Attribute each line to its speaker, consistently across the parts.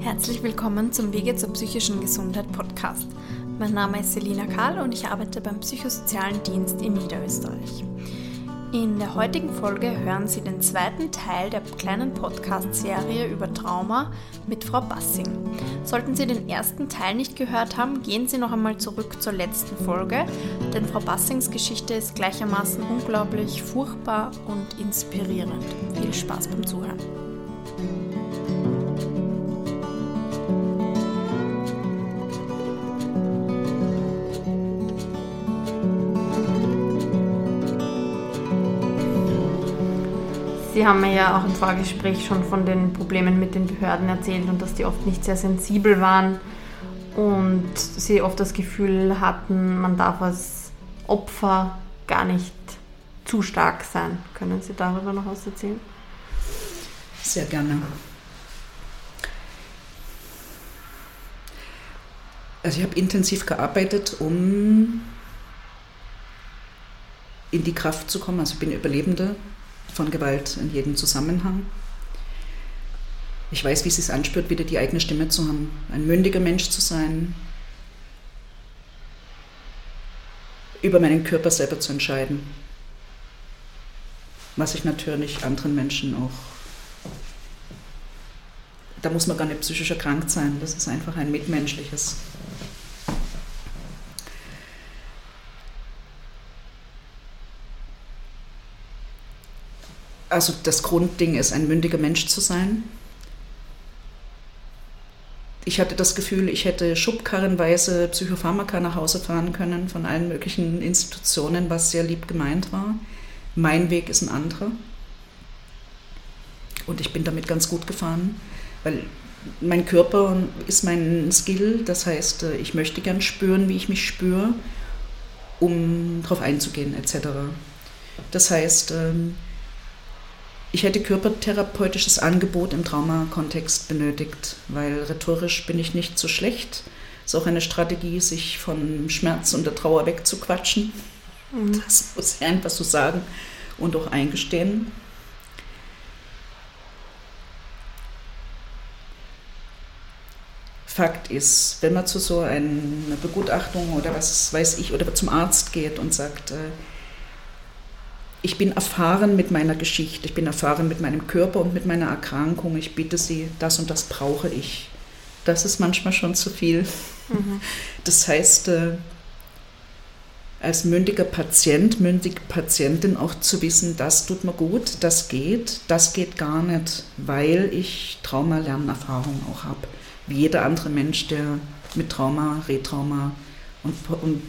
Speaker 1: Herzlich willkommen zum Wege zur psychischen Gesundheit Podcast. Mein Name ist Selina Karl und ich arbeite beim Psychosozialen Dienst in Niederösterreich. In der heutigen Folge hören Sie den zweiten Teil der kleinen Podcast-Serie über Trauma mit Frau Bassing. Sollten Sie den ersten Teil nicht gehört haben, gehen Sie noch einmal zurück zur letzten Folge, denn Frau Bassings Geschichte ist gleichermaßen unglaublich furchtbar und inspirierend. Viel Spaß beim Zuhören. Sie haben mir ja auch im Vorgespräch schon von den Problemen mit den Behörden erzählt und dass die oft nicht sehr sensibel waren und Sie oft das Gefühl hatten, man darf als Opfer gar nicht zu stark sein. Können Sie darüber noch was erzählen?
Speaker 2: Sehr gerne. Also ich habe intensiv gearbeitet, um in die Kraft zu kommen. Also ich bin Überlebende von Gewalt in jedem Zusammenhang. Ich weiß, wie es sich anspürt, wieder die eigene Stimme zu haben, ein mündiger Mensch zu sein, über meinen Körper selber zu entscheiden, was ich natürlich anderen Menschen auch, da muss man gar nicht psychisch erkrankt sein, das ist einfach ein mitmenschliches also das Grundding ist, ein mündiger Mensch zu sein. Ich hatte das Gefühl, ich hätte schubkarrenweise Psychopharmaka nach Hause fahren können von allen möglichen Institutionen, was sehr lieb gemeint war. Mein Weg ist ein anderer. Und ich bin damit ganz gut gefahren, weil mein Körper ist mein Skill. Das heißt, äh, ich möchte gern spüren, wie ich mich spüre, um darauf einzugehen, etc. Das heißt, ähm, ich hätte körpertherapeutisches Angebot im Traumakontext benötigt, weil rhetorisch bin ich nicht so schlecht. Es ist auch eine Strategie, sich von Schmerz und der Trauer wegzuquatschen. Mhm. Das muss ich einfach so sagen und auch eingestehen. Fakt ist, wenn man zu so einer Begutachtung oder was weiß ich, oder zum Arzt geht und sagt, äh, ich bin erfahren mit meiner Geschichte, ich bin erfahren mit meinem Körper und mit meiner Erkrankung. Ich bitte Sie, das und das brauche ich. Das ist manchmal schon zu viel. Mhm. Das heißt, äh, als mündiger Patient, mündige Patientin auch zu wissen, das tut mir gut, das geht, das geht gar nicht, weil ich Trauma-Lernerfahrung auch habe. Wie jeder andere Mensch, der mit Trauma, Retrauma und, und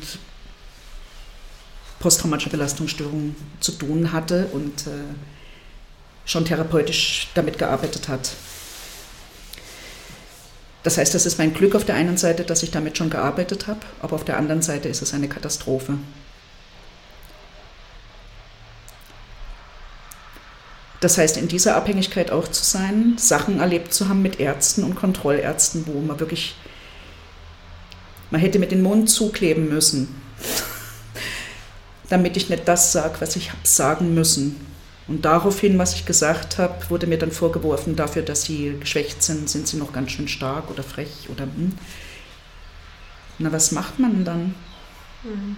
Speaker 2: posttraumatische Belastungsstörung zu tun hatte und äh, schon therapeutisch damit gearbeitet hat. Das heißt, das ist mein Glück auf der einen Seite, dass ich damit schon gearbeitet habe, aber auf der anderen Seite ist es eine Katastrophe. Das heißt, in dieser Abhängigkeit auch zu sein, Sachen erlebt zu haben mit Ärzten und Kontrollärzten, wo man wirklich, man hätte mit den Mund zukleben müssen damit ich nicht das sage, was ich habe sagen müssen. Und daraufhin, was ich gesagt habe, wurde mir dann vorgeworfen, dafür, dass sie geschwächt sind, sind sie noch ganz schön stark oder frech oder hm. Na, was macht man dann? Mhm.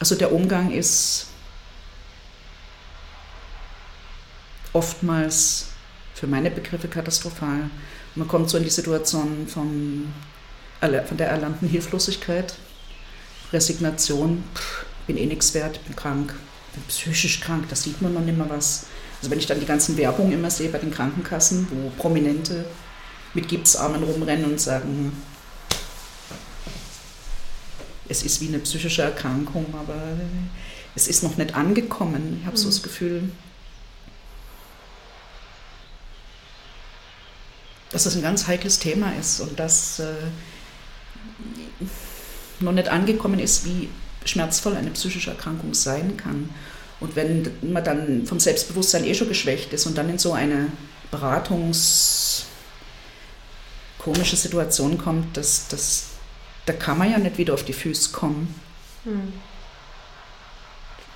Speaker 2: Also der Umgang ist oftmals für meine Begriffe katastrophal. Man kommt so in die Situation von, von der erlernten Hilflosigkeit Resignation, pff, bin eh nichts wert, bin krank, bin psychisch krank, da sieht man noch nicht mehr was. Also wenn ich dann die ganzen Werbungen immer sehe bei den Krankenkassen, wo Prominente mit Gipsarmen rumrennen und sagen, es ist wie eine psychische Erkrankung, aber es ist noch nicht angekommen. Ich habe mhm. so das Gefühl, dass das ein ganz heikles Thema ist und dass äh, noch nicht angekommen ist, wie schmerzvoll eine psychische Erkrankung sein kann. Und wenn man dann vom Selbstbewusstsein eh schon geschwächt ist und dann in so eine Beratungs komische Situation kommt, dass, dass, da kann man ja nicht wieder auf die Füße kommen. Mhm.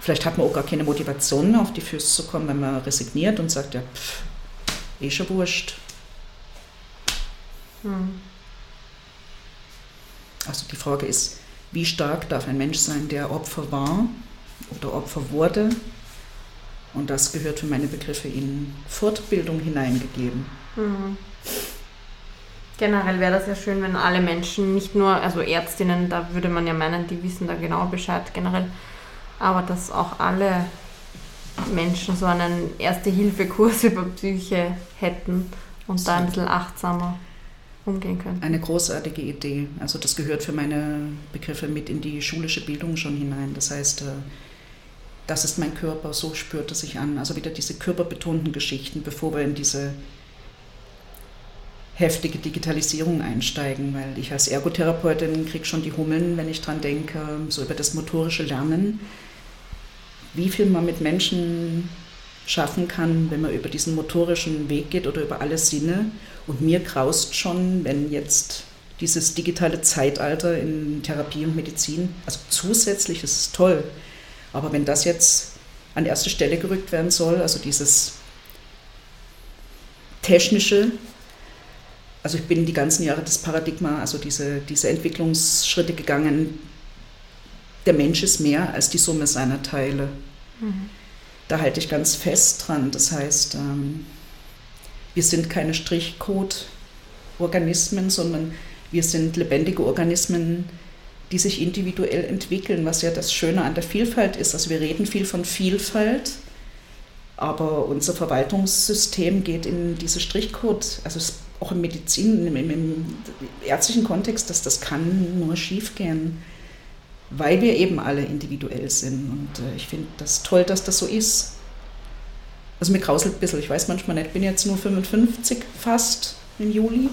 Speaker 2: Vielleicht hat man auch gar keine Motivation mehr auf die Füße zu kommen, wenn man resigniert und sagt, ja, pff, eh schon wurscht. Mhm. Also die Frage ist, wie stark darf ein Mensch sein, der Opfer war oder Opfer wurde? Und das gehört für meine Begriffe in Fortbildung hineingegeben. Mhm.
Speaker 1: Generell wäre das ja schön, wenn alle Menschen, nicht nur, also Ärztinnen, da würde man ja meinen, die wissen da genau Bescheid generell, aber dass auch alle Menschen so einen Erste-Hilfe-Kurs über Psyche hätten und da ein bisschen achtsamer umgehen können.
Speaker 2: Eine großartige Idee. Also das gehört für meine Begriffe mit in die schulische Bildung schon hinein. Das heißt, äh, das ist mein Körper, so spürt er sich an. Also wieder diese körperbetonten Geschichten, bevor wir in diese heftige Digitalisierung einsteigen, weil ich als Ergotherapeutin kriege schon die Hummeln, wenn ich daran denke, so über das motorische Lernen, wie viel man mit Menschen schaffen kann, wenn man über diesen motorischen Weg geht oder über alle Sinne. Und mir graust schon, wenn jetzt dieses digitale Zeitalter in Therapie und Medizin, also zusätzlich ist es toll, aber wenn das jetzt an erste Stelle gerückt werden soll, also dieses technische, also ich bin die ganzen Jahre das Paradigma, also diese, diese Entwicklungsschritte gegangen, der Mensch ist mehr als die Summe seiner Teile. Mhm. Da halte ich ganz fest dran. Das heißt, ähm, wir sind keine Strichcode-Organismen, sondern wir sind lebendige Organismen, die sich individuell entwickeln, was ja das Schöne an der Vielfalt ist. Also wir reden viel von Vielfalt, aber unser Verwaltungssystem geht in diese Strichcode, also auch im Medizin, im, im, ärztlichen Kontext, dass das kann nur schiefgehen, weil wir eben alle individuell sind. Und äh, ich finde das toll, dass das so ist. Also mir krauselt ein bisschen, ich weiß manchmal nicht, ich bin jetzt nur 55 fast im Juli.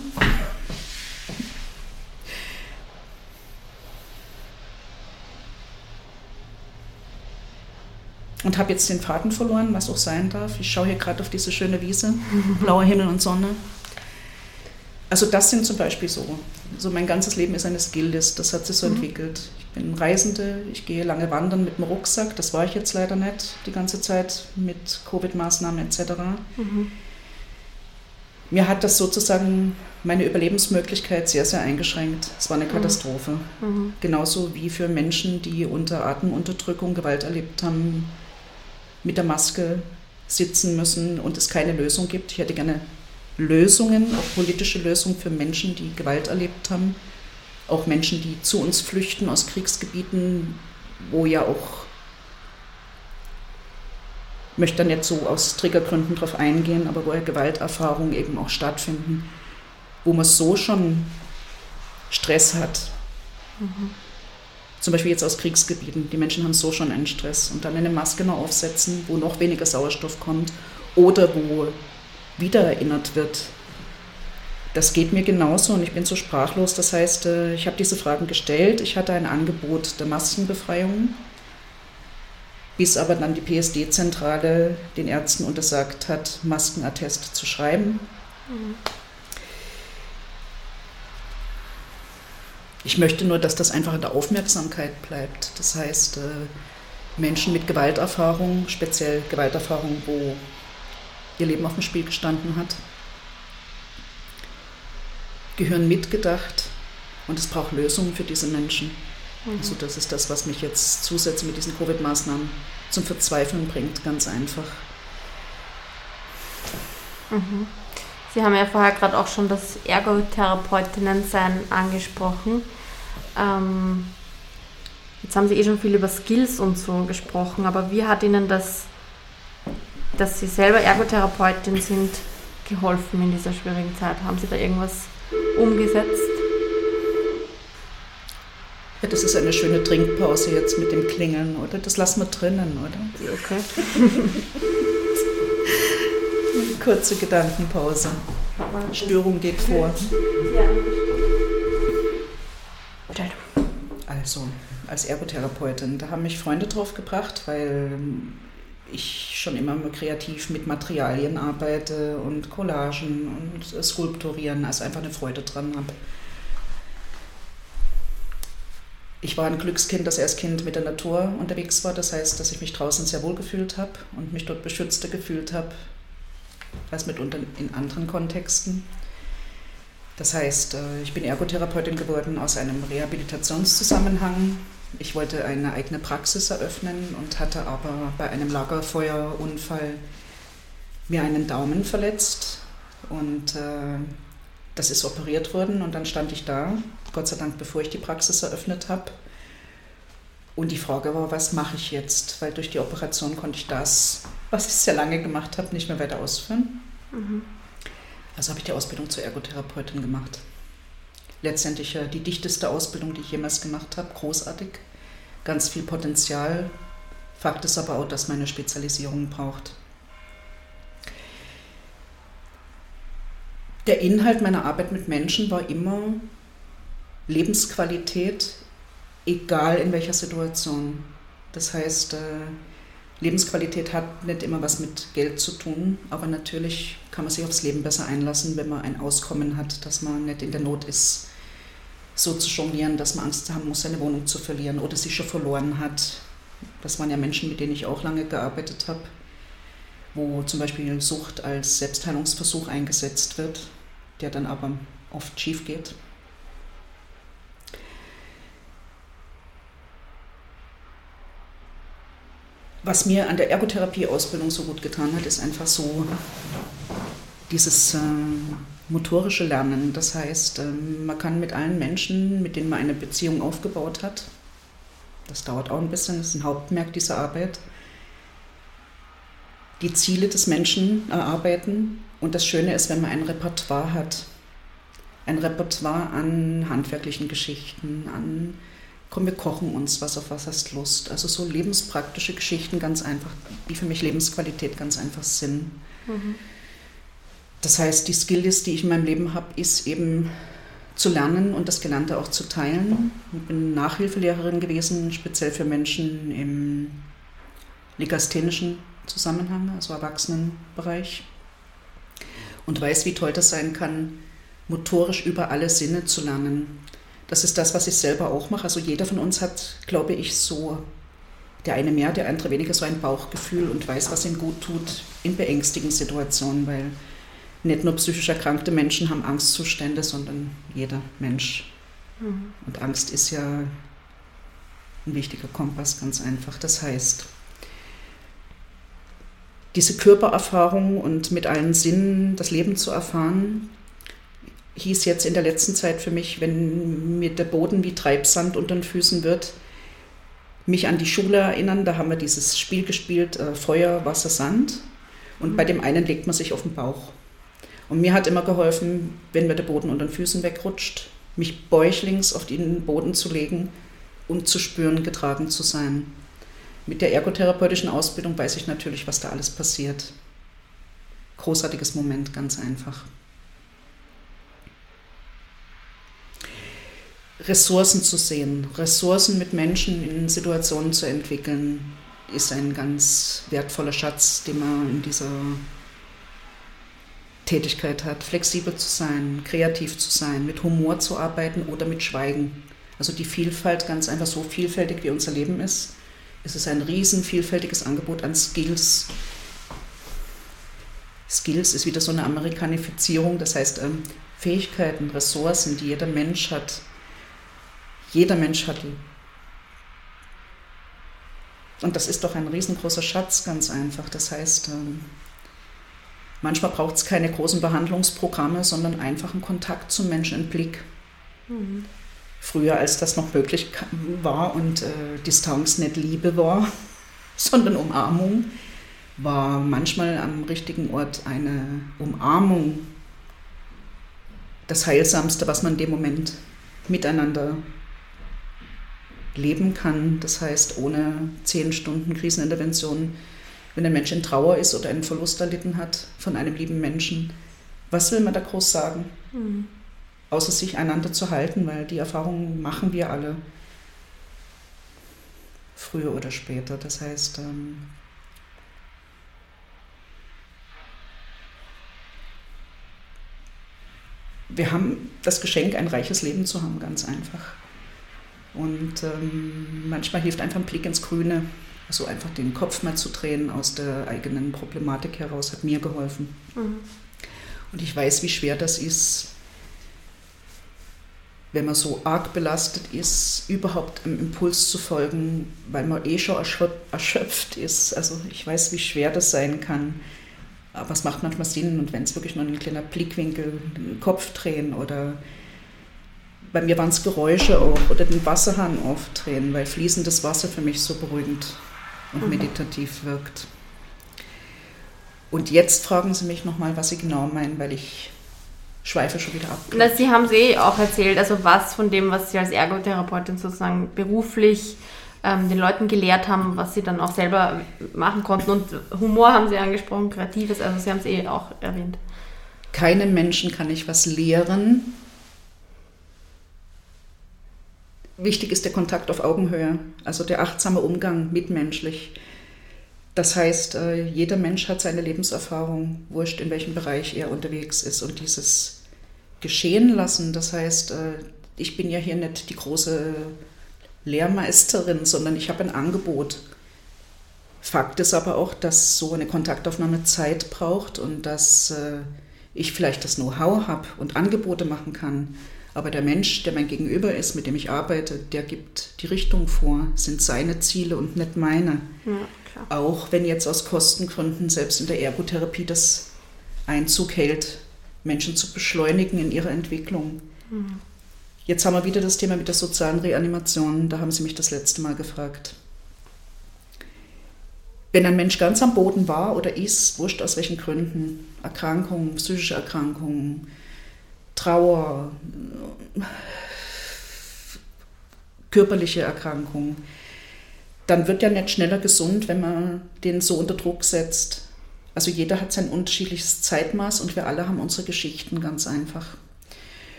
Speaker 2: Und habe jetzt den Faden verloren, was auch sein darf. Ich schaue hier gerade auf diese schöne Wiese, blauer Himmel und Sonne. Also das sind zum Beispiel so. So mein ganzes Leben ist eine Skilllist, das hat sich so mhm. entwickelt. Ich bin Reisende, ich gehe lange wandern mit dem Rucksack, das war ich jetzt leider nicht die ganze Zeit mit Covid-Maßnahmen etc. Mhm. Mir hat das sozusagen meine Überlebensmöglichkeit sehr, sehr eingeschränkt. Es war eine mhm. Katastrophe. Mhm. Genauso wie für Menschen, die unter Atemunterdrückung Gewalt erlebt haben, mit der Maske sitzen müssen und es keine Lösung gibt. Ich hätte gerne Lösungen, auch politische Lösungen für Menschen, die Gewalt erlebt haben, auch Menschen, die zu uns flüchten aus Kriegsgebieten, wo ja auch, ich möchte dann jetzt so aus Triggergründen drauf eingehen, aber wo ja Gewalterfahrungen eben auch stattfinden, wo man so schon Stress hat. Mhm. Zum Beispiel jetzt aus Kriegsgebieten. Die Menschen haben so schon einen Stress und dann eine Maske noch aufsetzen, wo noch weniger Sauerstoff kommt oder wo wiedererinnert wird. Das geht mir genauso und ich bin so sprachlos. Das heißt, äh, ich habe diese Fragen gestellt. Ich hatte ein Angebot der Maskenbefreiung, bis aber dann die PSD-Zentrale den Ärzten untersagt hat, Maskenattest zu schreiben. Mhm. Ich möchte nur, dass das einfach in der Aufmerksamkeit bleibt. Das heißt, äh, Menschen mit Gewalterfahrung, speziell Gewalterfahrung, wo ihr Leben auf dem Spiel gestanden hat, gehören mitgedacht und es braucht Lösungen für diese Menschen. Mhm. Also das ist das, was mich jetzt zusätzlich mit diesen Covid-Maßnahmen zum Verzweifeln bringt, ganz einfach.
Speaker 1: Mhm. Sie haben ja vorher gerade auch schon das Ergotherapeutinnen-Sein angesprochen. Ähm, jetzt haben Sie eh schon viel über Skills und so gesprochen, aber wie hat Ihnen das dass Sie selber Ergotherapeutin sind, geholfen in dieser schwierigen Zeit? Haben Sie da irgendwas umgesetzt?
Speaker 2: Ja, das ist eine schöne Trinkpause jetzt mit dem Klingeln, oder? Das lassen wir drinnen, oder?
Speaker 1: Okay.
Speaker 2: Kurze Gedankenpause. Störung geht vor. Also, als Ergotherapeutin, da haben mich Freunde drauf gebracht, weil ich schon immer kreativ mit Materialien arbeite und Collagen und Skulpturieren, also einfach eine Freude dran habe. Ich war ein Glückskind, das erst Kind mit der Natur unterwegs war. Das heißt, dass ich mich draußen sehr wohl gefühlt habe und mich dort beschützter gefühlt habe als mitunter in anderen Kontexten. Das heißt, äh, ich bin Ergotherapeutin geworden aus einem Rehabilitationszusammenhang. Ich wollte eine eigene Praxis eröffnen und hatte aber bei einem Lagerfeuerunfall mir einen Daumen verletzt und äh, das ist operiert worden und dann stand ich da, Gott sei Dank, bevor ich die Praxis eröffnet habe. Und die Frage war, was mache ich jetzt? Weil durch die Operation konnte ich das, was ich sehr lange gemacht habe, nicht mehr weiter ausführen. Mhm. Also habe ich die Ausbildung zur Ergotherapeutin gemacht. Letztendlich die dichteste Ausbildung, die ich jemals gemacht habe. Großartig. Ganz viel Potenzial. Fakt ist aber auch, dass meine Spezialisierung braucht. Der Inhalt meiner Arbeit mit Menschen war immer Lebensqualität, egal in welcher Situation. Das heißt, äh, Lebensqualität hat nicht immer was mit Geld zu tun, aber natürlich kann man sich aufs Leben besser einlassen, wenn man ein Auskommen hat, dass man nicht in der Not ist, so zu jonglieren, dass man Angst haben muss, seine Wohnung zu verlieren oder sie schon verloren hat. Das waren ja Menschen, mit denen ich auch lange gearbeitet habe, wo zum Beispiel Sucht als Selbstheilungsversuch eingesetzt wird, der dann aber oft schief geht. was mir an der Ergotherapie-Ausbildung so gut getan hat, ist einfach so dieses äh, motorische Lernen. Das heißt, äh, man kann mit allen Menschen, mit denen man eine Beziehung aufgebaut hat, das dauert auch ein bisschen, das ist ein Hauptmerk dieser Arbeit, die Ziele des Menschen erarbeiten. Und das Schöne ist, wenn man ein Repertoire hat. Ein Repertoire an handwerklichen Geschichten, an komm, wir kochen uns was, auf was hast Lust. Also so lebenspraktische Geschichten ganz einfach, die für mich Lebensqualität ganz einfach sind. Mhm. Das heißt, die Skilllist, die ich in meinem Leben habe, ist eben zu lernen und das Gelernte auch zu teilen. Ich bin Nachhilfelehrerin gewesen, speziell für Menschen im legasthenischen Zusammenhang, also Erwachsenenbereich. Und weiß, wie toll das sein kann, motorisch über alle Sinne zu lernen. Das ist das, was ich selber auch mache. Also jeder von uns hat, glaube ich, so, der eine mehr, der andere weniger, so ein Bauchgefühl und weiß, was ihm gut tut in beängstigenden Situationen, weil nicht nur psychisch erkrankte Menschen haben Angstzustände, sondern jeder Mensch. Mhm. Und Angst ist ja ein wichtiger Kompass, ganz einfach. Das heißt, diese Körpererfahrung und mit allen Sinnen das Leben zu erfahren, hieß jetzt in der letzten Zeit für mich, wenn mir der Boden wie Treibsand unter den Füßen wird, mich an die Schule erinnern. Da haben wir dieses Spiel gespielt, äh, Feuer, Wasser, Sand. Und mhm. bei dem einen legt man sich auf den Bauch. Und mir hat immer geholfen, wenn mir der Boden unter den Füßen wegrutscht, mich bäuchlings auf den Boden zu legen und zu spüren, getragen zu sein. Mit der ergotherapeutischen Ausbildung weiß ich natürlich, was da alles passiert. Großartiges Moment, ganz einfach. Ressourcen zu sehen, Ressourcen mit Menschen in Situationen zu entwickeln, ist ein ganz wertvoller Schatz, den man in dieser Tätigkeit hat. Flexibel zu sein, kreativ zu sein, mit Humor zu arbeiten oder mit Schweigen. Also die Vielfalt, ganz einfach so vielfältig wie unser Leben ist, ist es ein riesen vielfältiges Angebot an Skills. Skills ist wieder so eine Amerikanifizierung, das heißt ähm, Fähigkeiten, Ressourcen, die jeder Mensch hat, jeder Mensch hat die. Und das ist doch ein riesengroßer Schatz, ganz einfach. Das heißt, ähm, manchmal braucht es keine großen Behandlungsprogramme, sondern einfach einen Kontakt zum Menschen, einen Blick. Mhm. Früher, als das noch möglich war und äh, Distanz nicht Liebe war, sondern Umarmung, war manchmal am richtigen Ort eine Umarmung das Heilsamste, was man in dem Moment miteinander leben kann. Das heißt, ohne zehn Stunden Krisenintervention, wenn ein Mensch in Trauer ist oder einen Verlust erlitten hat von einem lieben Menschen, was will man da groß sagen? Mhm. Außer sich einander zu halten, weil die Erfahrungen machen wir alle früher oder später. Das heißt, ähm, wir haben das Geschenk, ein reiches Leben zu haben, ganz einfach. Und ähm, manchmal hilft einfach ein Blick ins Grüne, also einfach den Kopf mal zu drehen aus der eigenen Problematik heraus, hat mir geholfen. Mhm. Und ich weiß, wie schwer das ist, wenn man so arg belastet ist, überhaupt einem Impuls zu folgen, weil man eh schon erschöpft ist. Also ich weiß, wie schwer das sein kann. Aber es macht manchmal Sinn und wenn es wirklich nur ein kleiner Blickwinkel, den Kopf drehen oder bei mir waren es Geräusche auch oder den Wasserhahn aufdrehen, weil fließendes Wasser für mich so beruhigend und meditativ wirkt. Und jetzt fragen Sie mich nochmal, was Sie genau meinen, weil ich schweife schon wieder ab.
Speaker 1: Na, Sie haben es eh auch erzählt, also was von dem, was Sie als Ergotherapeutin sozusagen beruflich ähm, den Leuten gelehrt haben, was sie dann auch selber machen konnten. Und Humor haben Sie angesprochen, Kreatives, also Sie haben es eh auch erwähnt.
Speaker 2: Keinem Menschen kann ich was lehren. Wichtig ist der Kontakt auf Augenhöhe, also der achtsame Umgang mitmenschlich. Das heißt, äh, jeder Mensch hat seine Lebenserfahrung, wurscht in welchem Bereich er unterwegs ist. Und dieses Geschehen lassen, das heißt, äh, ich bin ja hier nicht die große Lehrmeisterin, sondern ich habe ein Angebot. Fakt ist aber auch, dass so eine Kontaktaufnahme Zeit braucht und dass äh, ich vielleicht das Know-how habe und Angebote machen kann. Aber der Mensch, der mein Gegenüber ist, mit dem ich arbeite, der gibt die Richtung vor, sind seine Ziele und nicht meine. Ja, auch wenn jetzt aus Kostengründen selbst in der Ergotherapie das Einzug hält, Menschen zu beschleunigen in ihrer Entwicklung. Mhm. Jetzt haben wir wieder das Thema mit der sozialen Reanimation. Da haben Sie mich das letzte Mal gefragt. Wenn ein Mensch ganz am Boden war oder ist, wurscht aus welchen Gründen, Erkrankungen, psychische Erkrankungen, Trauer, körperliche Erkrankungen, dann wird er nicht schneller gesund, wenn man den so unter Druck setzt. Also jeder hat sein unterschiedliches Zeitmaß und wir alle haben unsere Geschichten ganz einfach.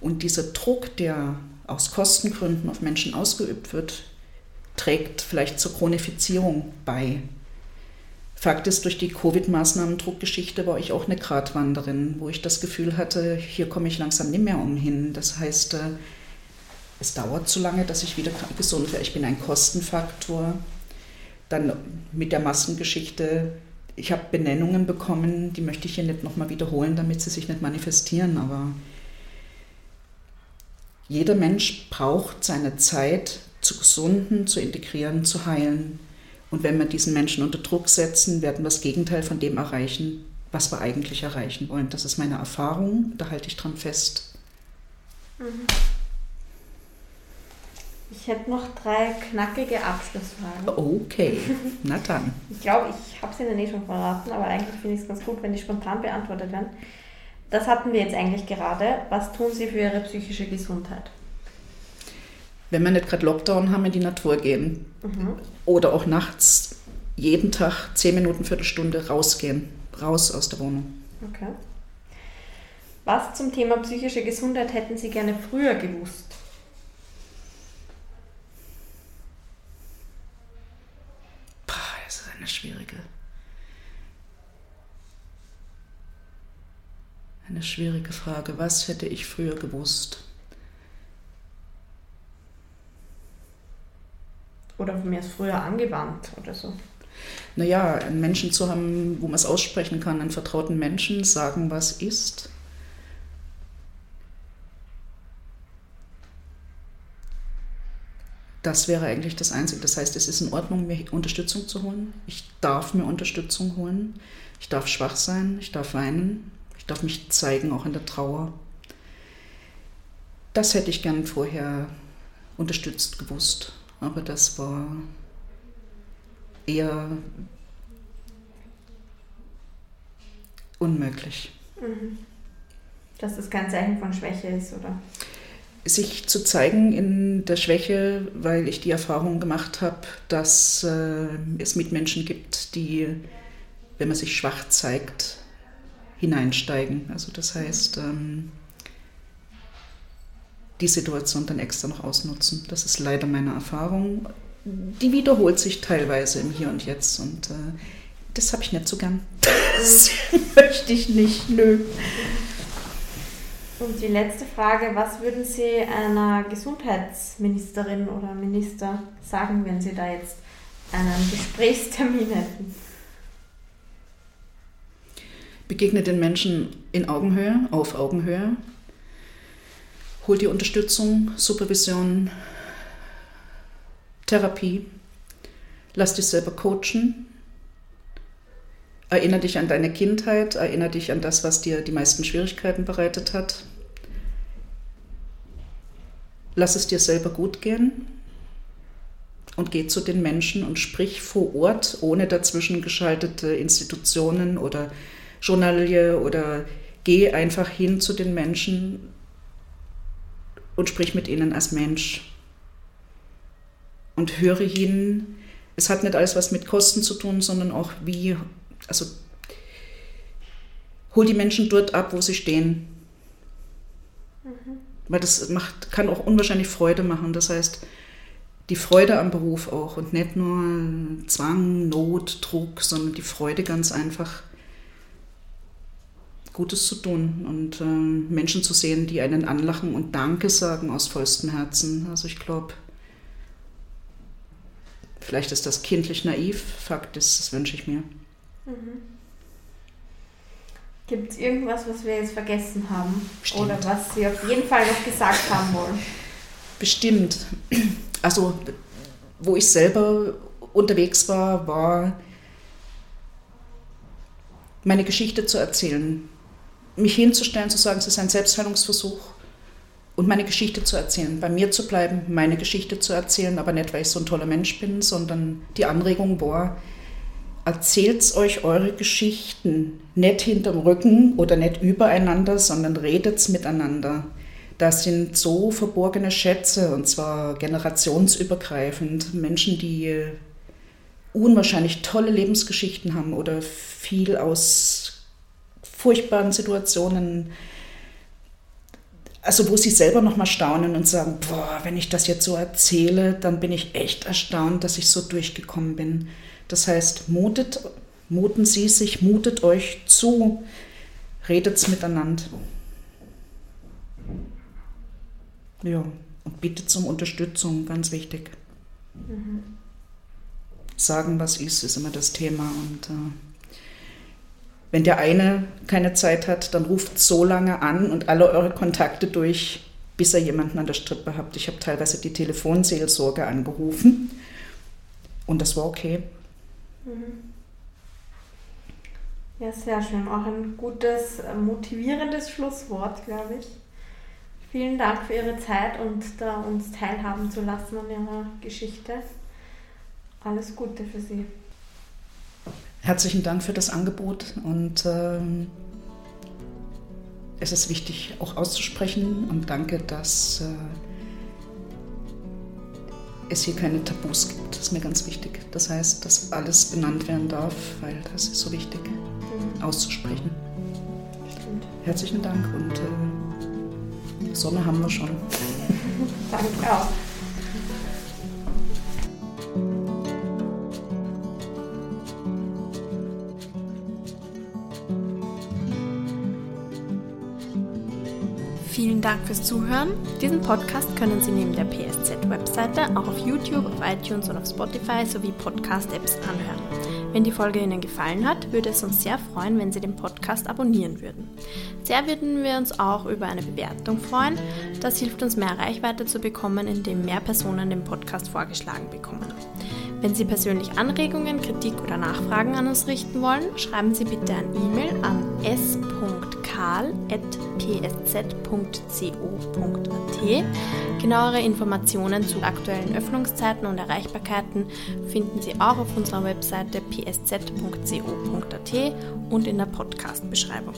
Speaker 2: Und dieser Druck, der aus Kostengründen auf Menschen ausgeübt wird, trägt vielleicht zur Chronifizierung bei. Fakt ist, durch die Covid-Maßnahmen-Druckgeschichte war ich auch eine Gratwanderin, wo ich das Gefühl hatte, hier komme ich langsam nicht mehr umhin. Das heißt, äh, es dauert zu lange, dass ich wieder gesund werde. Ich bin ein Kostenfaktor. Dann mit der Massengeschichte, ich habe Benennungen bekommen, die möchte ich hier nicht nochmal wiederholen, damit sie sich nicht manifestieren, aber jeder Mensch braucht seine Zeit zu gesunden, zu integrieren, zu heilen. Und wenn wir diesen Menschen unter Druck setzen, werden wir das Gegenteil von dem erreichen, was wir eigentlich erreichen wollen. Das ist meine Erfahrung, da halte ich dran fest.
Speaker 1: Mhm. Ich hätte noch drei knackige Abschlussfragen.
Speaker 2: Okay, na dann.
Speaker 1: ich glaube, ich habe sie Ihnen eh schon verraten, aber eigentlich finde ich es ganz gut, wenn die spontan beantwortet werden. Das hatten wir jetzt eigentlich gerade. Was tun Sie für Ihre psychische Gesundheit?
Speaker 2: Wenn wir nicht gerade Lockdown haben, in die Natur gehen. Mhm. Oder auch nachts jeden Tag zehn Minuten, Viertelstunde rausgehen. Raus aus der Wohnung.
Speaker 1: Okay. Was zum Thema psychische Gesundheit hätten Sie gerne früher gewusst?
Speaker 2: Boah, das ist eine schwierige Eine schwierige Frage. Was hätte ich früher gewusst?
Speaker 1: Oder von mir ist früher angewandt oder so.
Speaker 2: Naja, einen Menschen zu haben, wo man es aussprechen kann, einen vertrauten Menschen, sagen, was ist. Das wäre eigentlich das Einzige. Das heißt, es ist in Ordnung, mir Unterstützung zu holen. Ich darf mir Unterstützung holen. Ich darf schwach sein, ich darf weinen, ich darf mich zeigen, auch in der Trauer. Das hätte ich gern vorher unterstützt gewusst, aber das war eher unmöglich.
Speaker 1: Mhm. Dass das kein Zeichen von Schwäche ist, oder?
Speaker 2: Sich zu zeigen in der Schwäche, weil ich die Erfahrung gemacht habe, dass äh, es Mitmenschen gibt, die, wenn man sich schwach zeigt, hineinsteigen. Also das heißt, ähm, die Situation dann extra noch ausnutzen. Das ist leider meine Erfahrung. Die wiederholt sich teilweise im Hier und Jetzt und äh, das habe ich nicht so gern. Das möchte ich nicht, nö.
Speaker 1: Und die letzte Frage, was würden Sie einer Gesundheitsministerin oder Minister sagen, wenn Sie da jetzt einen Gesprächstermin hätten?
Speaker 2: Begegne den Menschen in Augenhöhe, auf Augenhöhe. Hol die Unterstützung, Supervision, Therapie. Lass dich selber coachen. Erinnere dich an deine Kindheit, erinnere dich an das, was dir die meisten Schwierigkeiten bereitet hat. Lass es dir selber gut gehen und geh zu den Menschen und sprich vor Ort, ohne dazwischen geschaltete Institutionen oder Journalie oder geh einfach hin zu den Menschen und sprich mit ihnen als Mensch. Und höre hin, es hat nicht alles was mit Kosten zu tun, sondern auch wie, also hol die Menschen dort ab, wo sie stehen. Mhm. Weil das macht, kann auch unwahrscheinlich Freude machen. Das heißt, die Freude am Beruf auch und nicht nur Zwang, Not, Druck, sondern die Freude ganz einfach Gutes zu tun und äh, Menschen zu sehen, die einen anlachen und Danke sagen aus vollstem Herzen. Also ich glaube, vielleicht ist das kindlich naiv, Fakt ist, das wünsche ich mir. Mhm.
Speaker 1: Gibt es irgendwas, was wir jetzt vergessen haben? Bestimmt. Oder was Sie auf jeden Fall noch gesagt haben wollen?
Speaker 2: Bestimmt. Also, wo ich selber unterwegs war, war meine Geschichte zu erzählen. Mich hinzustellen, zu sagen, es ist ein Selbstheilungsversuch und meine Geschichte zu erzählen. Bei mir zu bleiben, meine Geschichte zu erzählen, aber nicht, weil ich so ein toller Mensch bin, sondern die Anregung war, erzählt euch eure Geschichten nicht hinterm Rücken oder nicht übereinander, sondern redet miteinander. Das sind so verborgene Schätze und zwar generationsübergreifend. Menschen, die unwahrscheinlich tolle Lebensgeschichten haben oder viel aus furchtbaren Situationen, also wo sie selber nochmal staunen und sagen, boah, wenn ich das jetzt so erzähle, dann bin ich echt erstaunt, dass ich so durchgekommen bin. Das heißt, mutet, muten Sie sich, mutet euch zu, redet miteinander. Ja, und bittet um Unterstützung, ganz wichtig. Mhm. Sagen, was ist, ist immer das Thema. Und äh, wenn der eine keine Zeit hat, dann ruft so lange an und alle eure Kontakte durch, bis ihr jemanden an der Strippe habt. Ich habe teilweise die Telefonseelsorge angerufen und das war okay.
Speaker 1: Mhm. Ja, sehr schön. Auch ein gutes, motivierendes Schlusswort, glaube ich. Vielen Dank für Ihre Zeit und da uns teilhaben zu lassen an Ihrer Geschichte. Alles Gute für Sie.
Speaker 2: Herzlichen Dank für das Angebot und ähm, es ist wichtig auch auszusprechen und danke, dass äh, es hier keine Tabus gibt. Das ist mir ganz wichtig. Das heißt, dass alles benannt werden darf, weil das ist so wichtig mhm. auszusprechen. Stimmt. Herzlichen Dank und äh, Sonne haben wir schon.
Speaker 1: Danke auch. Dank fürs Zuhören. Diesen Podcast können Sie neben der PSZ-Webseite auch auf YouTube, auf iTunes und auf Spotify sowie Podcast-Apps anhören. Wenn die Folge Ihnen gefallen hat, würde es uns sehr freuen, wenn Sie den Podcast abonnieren würden. Sehr würden wir uns auch über eine Bewertung freuen. Das hilft uns mehr Reichweite zu bekommen, indem mehr Personen den Podcast vorgeschlagen bekommen. Wenn Sie persönlich Anregungen, Kritik oder Nachfragen an uns richten wollen, schreiben Sie bitte ein E-Mail an s.karl.psz.co.at. Genauere Informationen zu aktuellen Öffnungszeiten und Erreichbarkeiten finden Sie auch auf unserer Webseite psz.co.at und in der Podcast-Beschreibung.